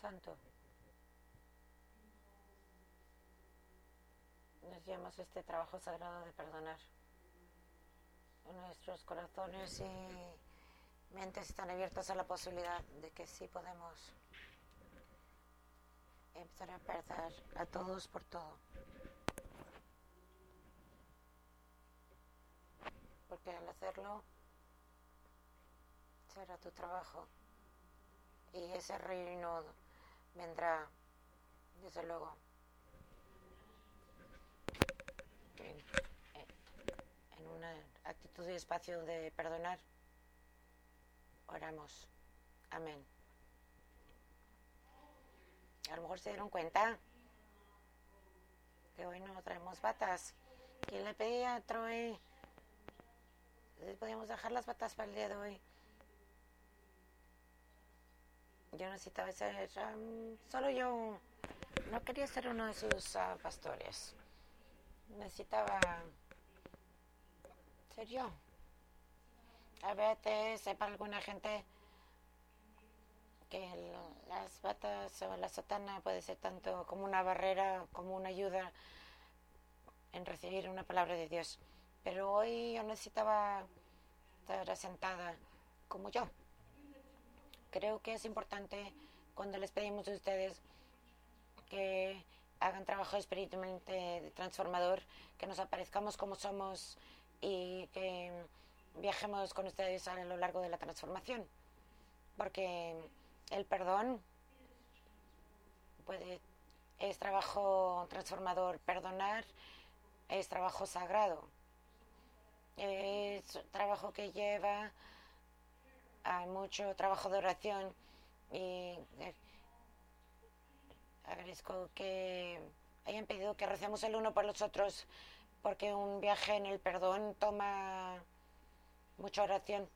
Santo. Nos llamas este trabajo sagrado de perdonar. Nuestros corazones y mentes están abiertos a la posibilidad de que sí podemos empezar a perdonar a todos por todo. Porque al hacerlo será tu trabajo y ese reino vendrá, desde luego. En, una actitud y espacio de perdonar, oramos. Amén. A lo mejor se dieron cuenta que hoy no traemos batas. ¿Quién le pedía a Troy? Podíamos dejar las batas para el día de hoy. Yo necesitaba ser um, solo yo. No quería ser uno de sus uh, pastores. Necesitaba ser yo. A veces, para alguna gente, que las batas o la sotana puede ser tanto como una barrera, como una ayuda en recibir una palabra de Dios. Pero hoy yo necesitaba estar asentada como yo. Creo que es importante cuando les pedimos a ustedes que hagan trabajo espiritualmente transformador, que nos aparezcamos como somos y que viajemos con ustedes a lo largo de la transformación. Porque el perdón puede, es trabajo transformador, perdonar es trabajo sagrado, es trabajo que lleva hay mucho trabajo de oración y eh, agradezco que hayan pedido que recemos el uno por los otros porque un viaje en el perdón toma mucha oración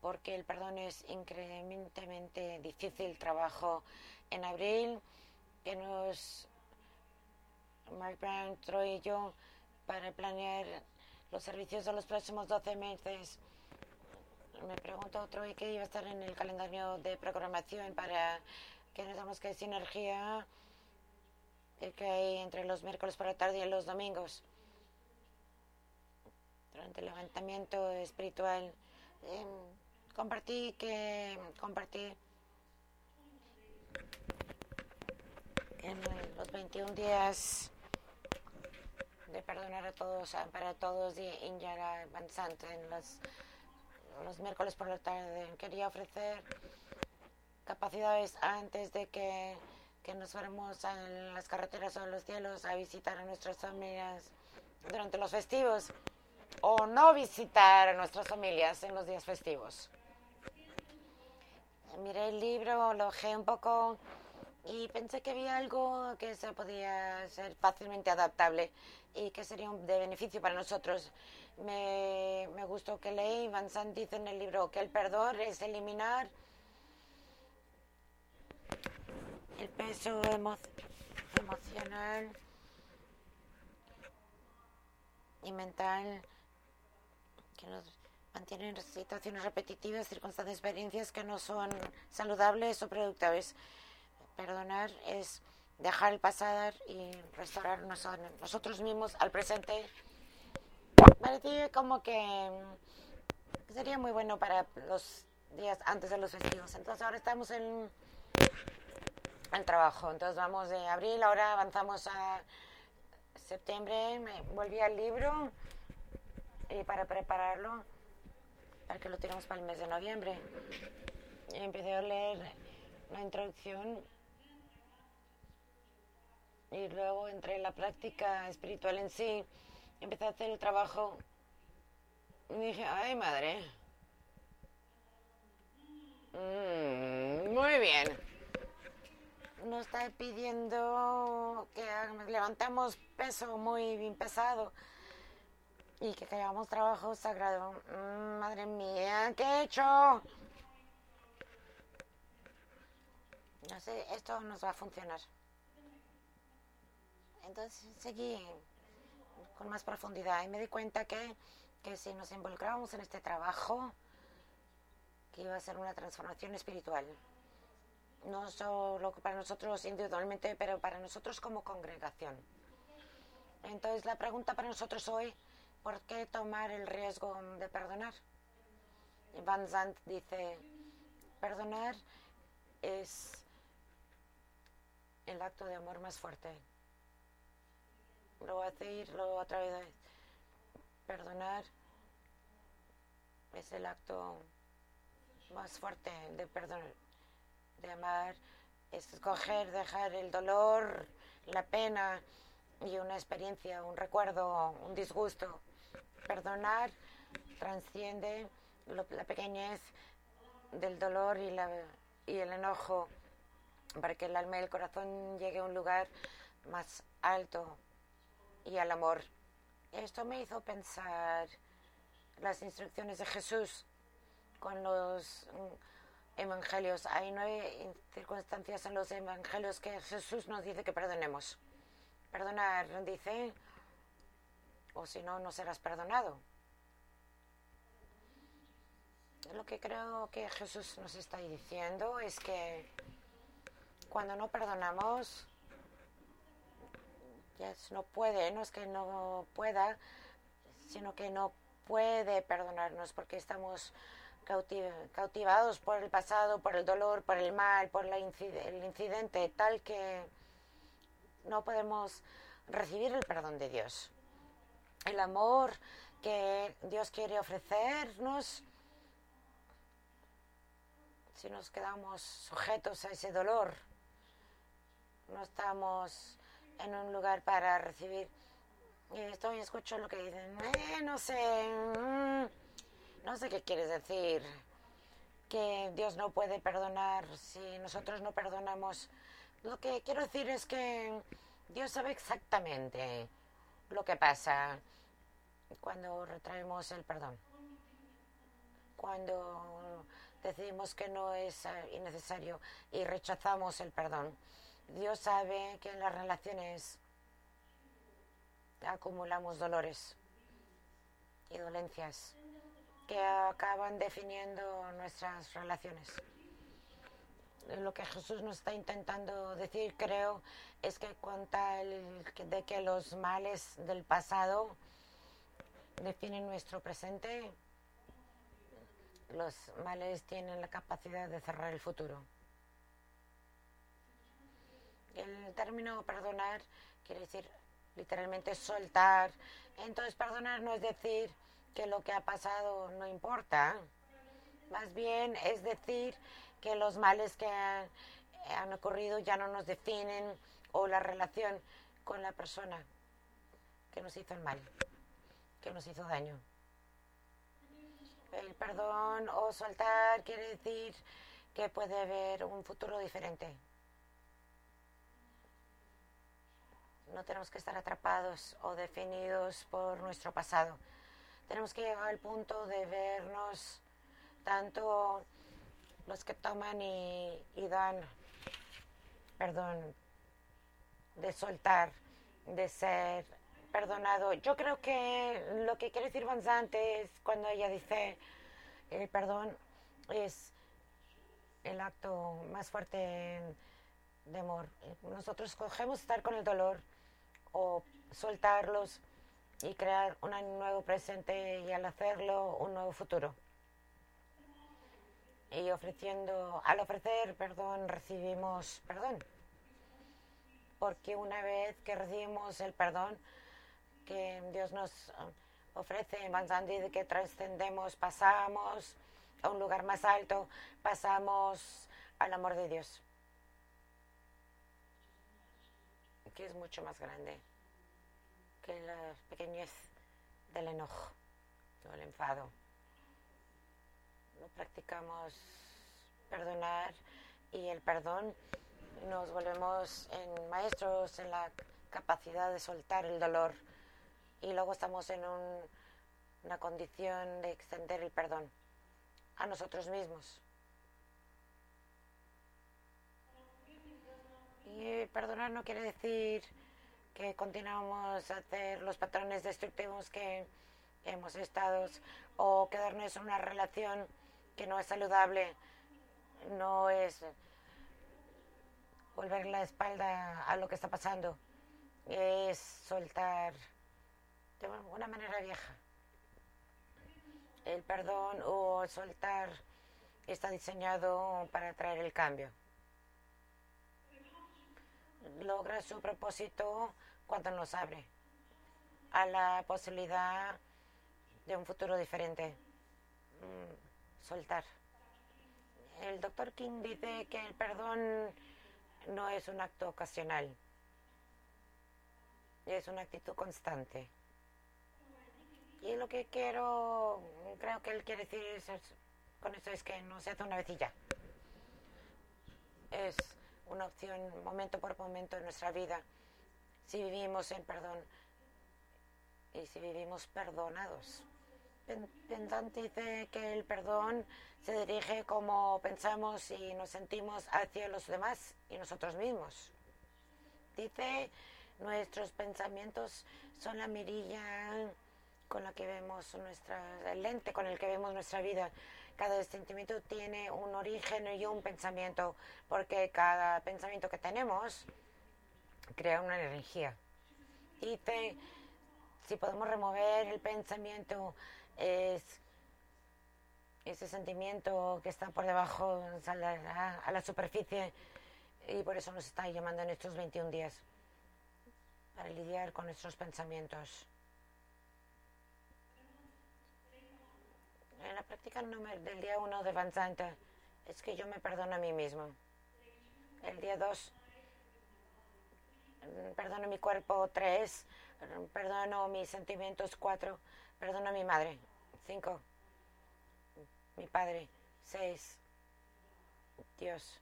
porque el perdón es increíblemente difícil trabajo en abril que nos Mark Brown, Troy y yo para planear los servicios de los próximos 12 meses me pregunto otro y que iba a estar en el calendario de programación para que nos damos que sinergia que hay entre los miércoles por la tarde y los domingos. Durante el levantamiento espiritual eh, compartí que compartí en los 21 días de perdonar a todos, para todos y Injara Bansant en los los miércoles por la tarde. Quería ofrecer capacidades antes de que, que nos fuéramos a las carreteras o en los cielos a visitar a nuestras familias durante los festivos o no visitar a nuestras familias en los días festivos. Miré el libro, lo ojé un poco y pensé que había algo que se podía ser fácilmente adaptable y que sería de beneficio para nosotros. Me, me gustó que leí, Van Sant dice en el libro que el perdón es eliminar el peso emocional y mental que nos mantienen en situaciones repetitivas, circunstancias, experiencias que no son saludables o productivas. Perdonar es dejar el pasado y restaurarnos a nosotros mismos al presente parecía como que sería muy bueno para los días antes de los festivos. Entonces ahora estamos en el trabajo. Entonces vamos de abril, ahora avanzamos a septiembre. Me volví al libro y para prepararlo, para que lo tengamos para el mes de noviembre. Y empecé a leer la introducción y luego entré en la práctica espiritual en sí empecé a hacer el trabajo y dije, ay madre. Mm, muy bien. Nos está pidiendo que levantamos peso muy bien pesado y que hagamos trabajo sagrado. Mm, madre mía, ¿qué he hecho? No sé, esto nos va a funcionar. Entonces seguí con más profundidad y me di cuenta que, que si nos involucrábamos en este trabajo, que iba a ser una transformación espiritual. no solo para nosotros individualmente, pero para nosotros como congregación. Entonces la pregunta para nosotros hoy, ¿por qué tomar el riesgo de perdonar? Van Zandt dice, perdonar es el acto de amor más fuerte. Lo voy a decirlo otra vez. Perdonar es el acto más fuerte de perdonar, de amar, es escoger, dejar el dolor, la pena y una experiencia, un recuerdo, un disgusto. Perdonar transciende la pequeñez del dolor y, la, y el enojo para que el alma y el corazón llegue a un lugar más alto y al amor. Esto me hizo pensar las instrucciones de Jesús con los mm, evangelios. Hay nueve circunstancias en los evangelios que Jesús nos dice que perdonemos. Perdonar, dice, o si no, no serás perdonado. Lo que creo que Jesús nos está diciendo es que cuando no perdonamos, no puede, no es que no pueda, sino que no puede perdonarnos porque estamos cautivados por el pasado, por el dolor, por el mal, por el incidente, tal que no podemos recibir el perdón de Dios. El amor que Dios quiere ofrecernos, si nos quedamos sujetos a ese dolor, no estamos en un lugar para recibir. Y estoy escucho lo que dicen, eh, no sé, mm, no sé qué quieres decir, que Dios no puede perdonar si nosotros no perdonamos. Lo que quiero decir es que Dios sabe exactamente lo que pasa cuando retraemos el perdón. Cuando decidimos que no es eh, innecesario y rechazamos el perdón. Dios sabe que en las relaciones acumulamos dolores y dolencias que acaban definiendo nuestras relaciones. Lo que Jesús nos está intentando decir, creo, es que cuenta de que los males del pasado definen nuestro presente, los males tienen la capacidad de cerrar el futuro. El término perdonar quiere decir literalmente soltar. Entonces perdonar no es decir que lo que ha pasado no importa. Más bien es decir que los males que han, ocurrido ya no nos definen o la relación con la persona que nos hizo el mal, que nos hizo daño. El perdón o soltar quiere decir que puede haber un futuro diferente. No tenemos que estar atrapados o definidos por nuestro pasado. Tenemos que llegar al punto de vernos tanto los que toman y, dan perdón, de soltar, de ser perdonado. Yo creo que lo que quiere decir Vanzante es cuando ella dice el perdón es el acto más fuerte de amor. Nosotros escogemos estar con el dolor o soltarlos y crear un nuevo presente y al hacerlo un nuevo futuro. Y ofreciendo, al ofrecer perdón, recibimos perdón. Porque una vez que recibimos el perdón que Dios nos ofrece en que trascendemos, pasamos a un lugar más alto, pasamos al amor de Dios. Que es mucho más grande que la pequeñez del enojo o el enfado. No practicamos perdonar y el perdón nos volvemos en maestros en la capacidad de soltar el dolor y luego estamos en una condición de extender el perdón a nosotros mismos. Y perdonar no quiere decir que continuamos a hacer los patrones destructivos que hemos estado o quedarnos en una relación que no es saludable, no es volver la espalda a lo que está pasando, es soltar de una manera vieja. El perdón o soltar está diseñado para traer el cambio. Logra su propósito cuando nos abre a la posibilidad de un futuro diferente. Mm, soltar. El doctor King dice que el perdón no es un acto ocasional, es una actitud constante. Y lo que quiero, creo que él quiere decir con eso es que no se hace una vez y ya. Es una opción momento por momento en nuestra vida. Si vivimos en perdón y si vivimos perdonados. Pendant dice que el perdón se dirige como pensamos y nos sentimos hacia los demás y nosotros mismos. Dice, nuestros pensamientos son la mirilla con la que vemos nuestra, el lente con el que vemos nuestra vida. Cada sentimiento tiene un origen y un pensamiento, porque cada pensamiento que tenemos crea una energía. Dice, si podemos remover el pensamiento, es ese sentimiento que está por debajo saldrá a la superficie y por eso nos está llamando en estos 21 días para lidiar con nuestros pensamientos. En la práctica del día 1 de Van es que yo me perdono a mí mismo. El día 2, perdono mi cuerpo. 3, perdono mis sentimientos. 4, perdono a mi madre. 5, mi padre. 6, Dios.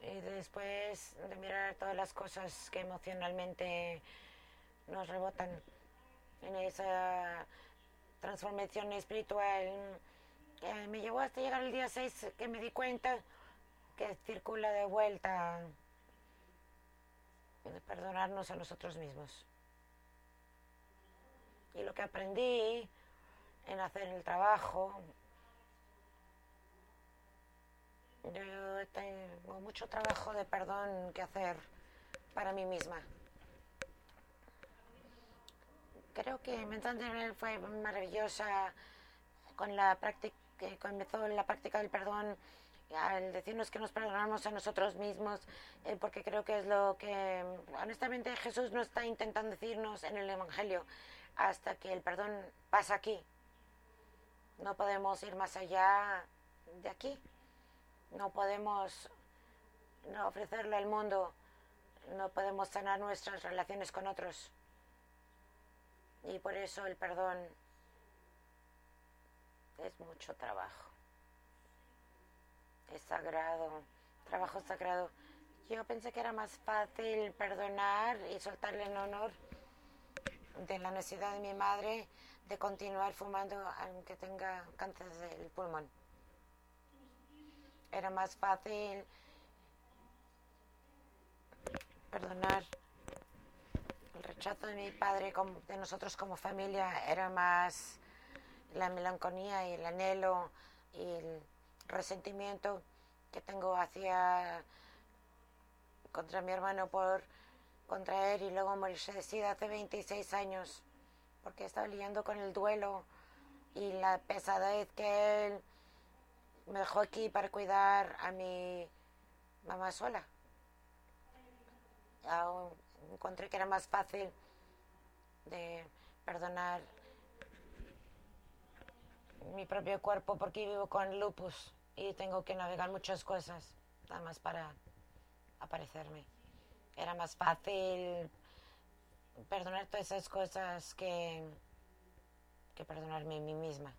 Y después de mirar todas las cosas que emocionalmente nos rebotan en esa transformación espiritual me llevó hasta llegar el día 6 que me di cuenta que circula de vuelta de perdonarnos a nosotros mismos. Y lo que aprendí en hacer el trabajo, yo tengo mucho trabajo de perdón que hacer para mí misma. Creo que Mental fue maravillosa con la práctica, comenzó la práctica del perdón al decirnos que nos perdonamos a nosotros mismos, eh, porque creo que es lo que honestamente Jesús no está intentando decirnos en el Evangelio, hasta que el perdón pasa aquí. No podemos ir más allá de aquí. No podemos no ofrecerle al mundo. No podemos sanar nuestras relaciones con otros. Y por eso el perdón es mucho trabajo. Es sagrado, trabajo sagrado. Yo pensé que era más fácil perdonar y soltarle en honor de la necesidad de mi madre de continuar fumando aunque tenga cáncer del pulmón. Era más fácil perdonar rechazo de mi padre, de nosotros como familia, era más la melancolía y el anhelo y el resentimiento que tengo hacia contra mi hermano por contraer y luego morirse de sida hace 26 años, porque estaba lidiando con el duelo y la pesadez que él me dejó aquí para cuidar a mi mamá sola encontré que era más fácil de perdonar mi propio cuerpo porque vivo con lupus y tengo que navegar muchas cosas, nada más para aparecerme. Era más fácil perdonar todas esas cosas que, que perdonarme a mí misma.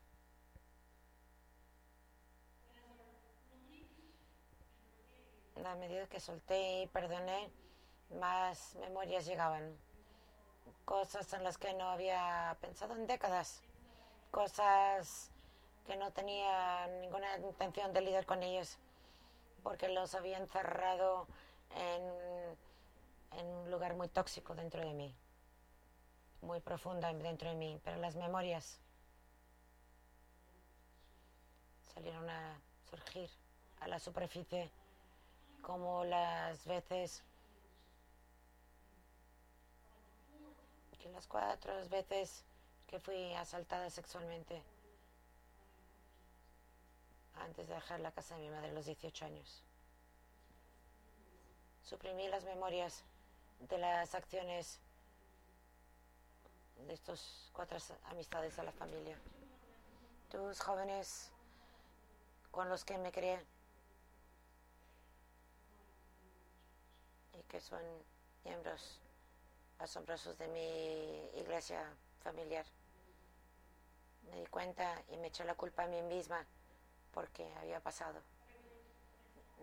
A medida que solté y perdoné, más memorias llegaban. Cosas en las que no había pensado en décadas. Cosas que no tenía ninguna intención de lidiar con ellos porque los había encerrado en, en un lugar muy tóxico dentro de mí, muy profunda dentro de mí. Pero las memorias salieron a surgir a la superficie, como las veces que las cuatro veces que fui asaltada sexualmente antes de dejar la casa de mi madre a los 18 años. Suprimí las memorias de las acciones de estos cuatro amistades de la familia. Tus jóvenes con los que me crié y que son miembros asombrosos de mi iglesia familiar. Me di cuenta y me eché la culpa a mí misma porque había pasado.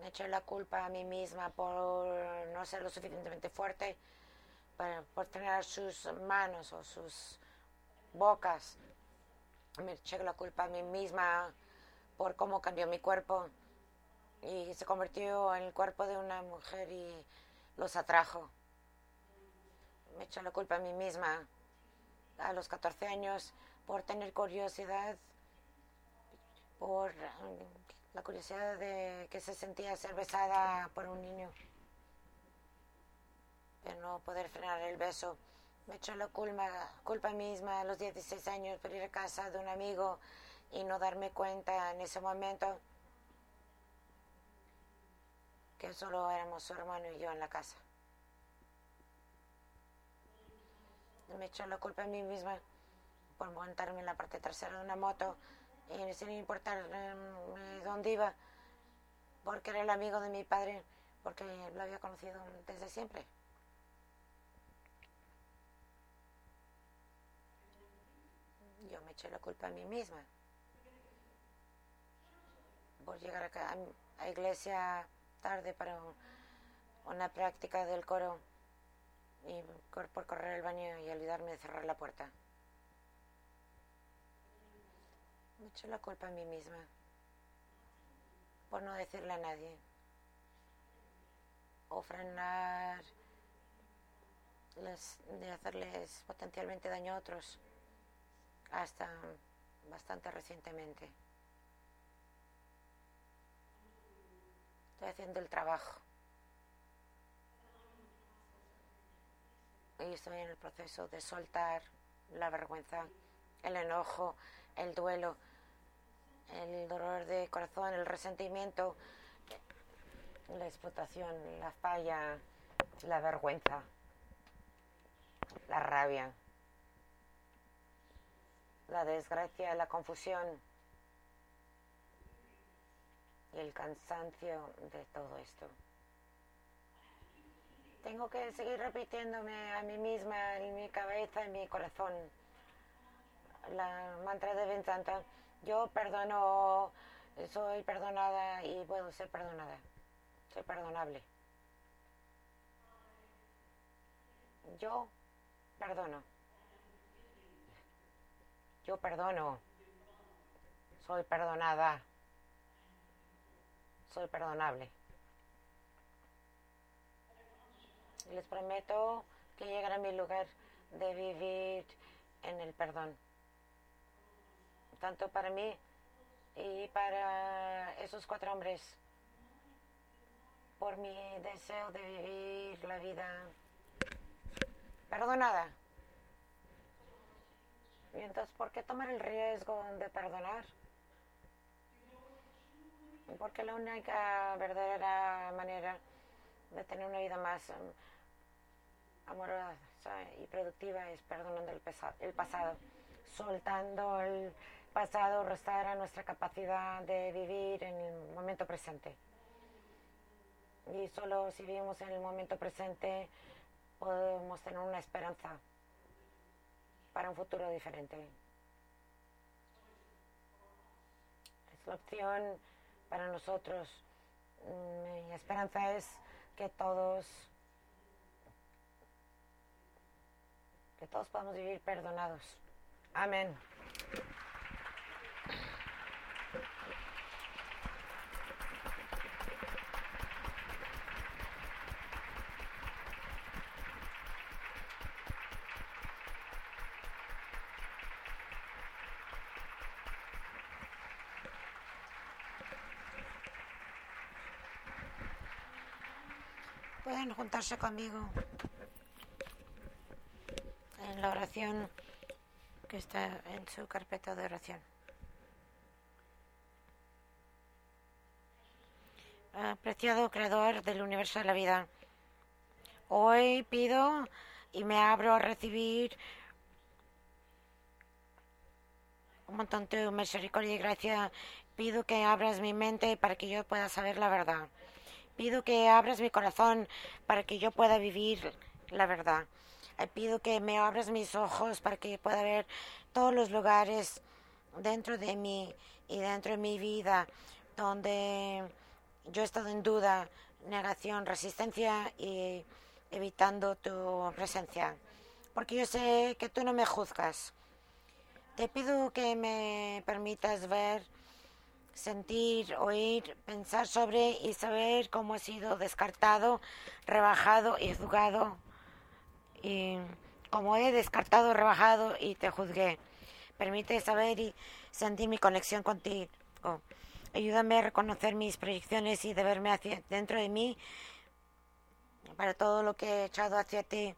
Me eché la culpa a mí misma por no ser lo suficientemente fuerte, para, por tener sus manos o sus bocas. Me eché la culpa a mí misma por cómo cambió mi cuerpo y se convirtió en el cuerpo de una mujer y los atrajo. Me eché la culpa a mí misma a los 14 años por tener curiosidad, por la curiosidad de que se sentía ser besada por un niño, pero no poder frenar el beso. Me echó la culpa, culpa misma a los 16 años por ir a casa de un amigo y no darme cuenta en ese momento que solo éramos su hermano y yo en la casa. Me echó la culpa a mí misma por montarme en la parte trasera de una moto y sin importar em, dónde iba, porque era el amigo de mi padre, porque lo había conocido desde siempre. Yo me eché la culpa a mí misma por llegar a, a iglesia tarde para una práctica del coro y por correr el baño y olvidarme de cerrar la puerta. Me echo la culpa a mí misma por no decirle a nadie o frenar de hacerles potencialmente daño a otros hasta bastante recientemente. Estoy haciendo el trabajo. Y estoy en el proceso de soltar la vergüenza, el enojo, el duelo, el dolor de corazón, el resentimiento, la explotación, la falla, la vergüenza, la rabia, la desgracia, la confusión y el cansancio de todo esto. Tengo que seguir repitiéndome a mí misma en mi cabeza, en mi corazón, la mantra de Vincanta yo perdono, soy perdonada y puedo ser perdonada. Soy perdonable. Yo perdono. Yo perdono. Soy perdonada. Soy perdonable. Les prometo que llegará a mi lugar de vivir en el perdón tanto para mí y para esos cuatro hombres, por mi deseo de vivir la vida perdonada. Y entonces, ¿por qué tomar el riesgo de perdonar? Porque la única verdadera manera de tener una vida más um, amorosa y productiva es perdonando el, el pasado, soltando el pasado restaura nuestra capacidad de vivir en el momento presente. Y solo si vivimos en el momento presente podemos tener una esperanza para un futuro diferente. Es la opción para nosotros. Mi esperanza es que todos que todos podamos vivir perdonados. Amén. Pueden juntarse conmigo en la oración que está en su carpeta de oración. Apreciado Creador del universo de la vida, hoy pido y me abro a recibir un montón de misericordia y gracia. Pido que abras mi mente para que yo pueda saber la verdad. Pido que abras mi corazón para que yo pueda vivir la verdad. Pido que me abras mis ojos para que pueda ver todos los lugares dentro de mí y dentro de mi vida donde yo he estado en duda, negación, resistencia y evitando tu presencia. Porque yo sé que tú no me juzgas. Te pido que me permitas ver, sentir, oír, pensar sobre y saber cómo he sido descartado, rebajado y juzgado. Y como he descartado, rebajado y te juzgué. Permite saber y sentir mi conexión contigo. Ayúdame a reconocer mis proyecciones y de verme hacia dentro de mí para todo lo que he echado hacia ti.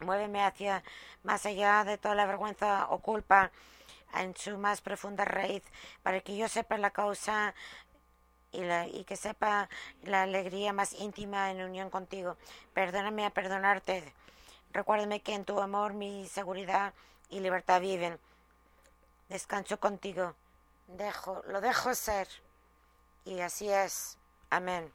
Muéveme hacia más allá de toda la vergüenza o culpa en su más profunda raíz para que yo sepa la causa y, la, y que sepa la alegría más íntima en unión contigo. Perdóname a perdonarte. Recuérdame que en tu amor mi seguridad y libertad viven. Descanso contigo. Dejo, lo dejo ser. Y así es. Amén.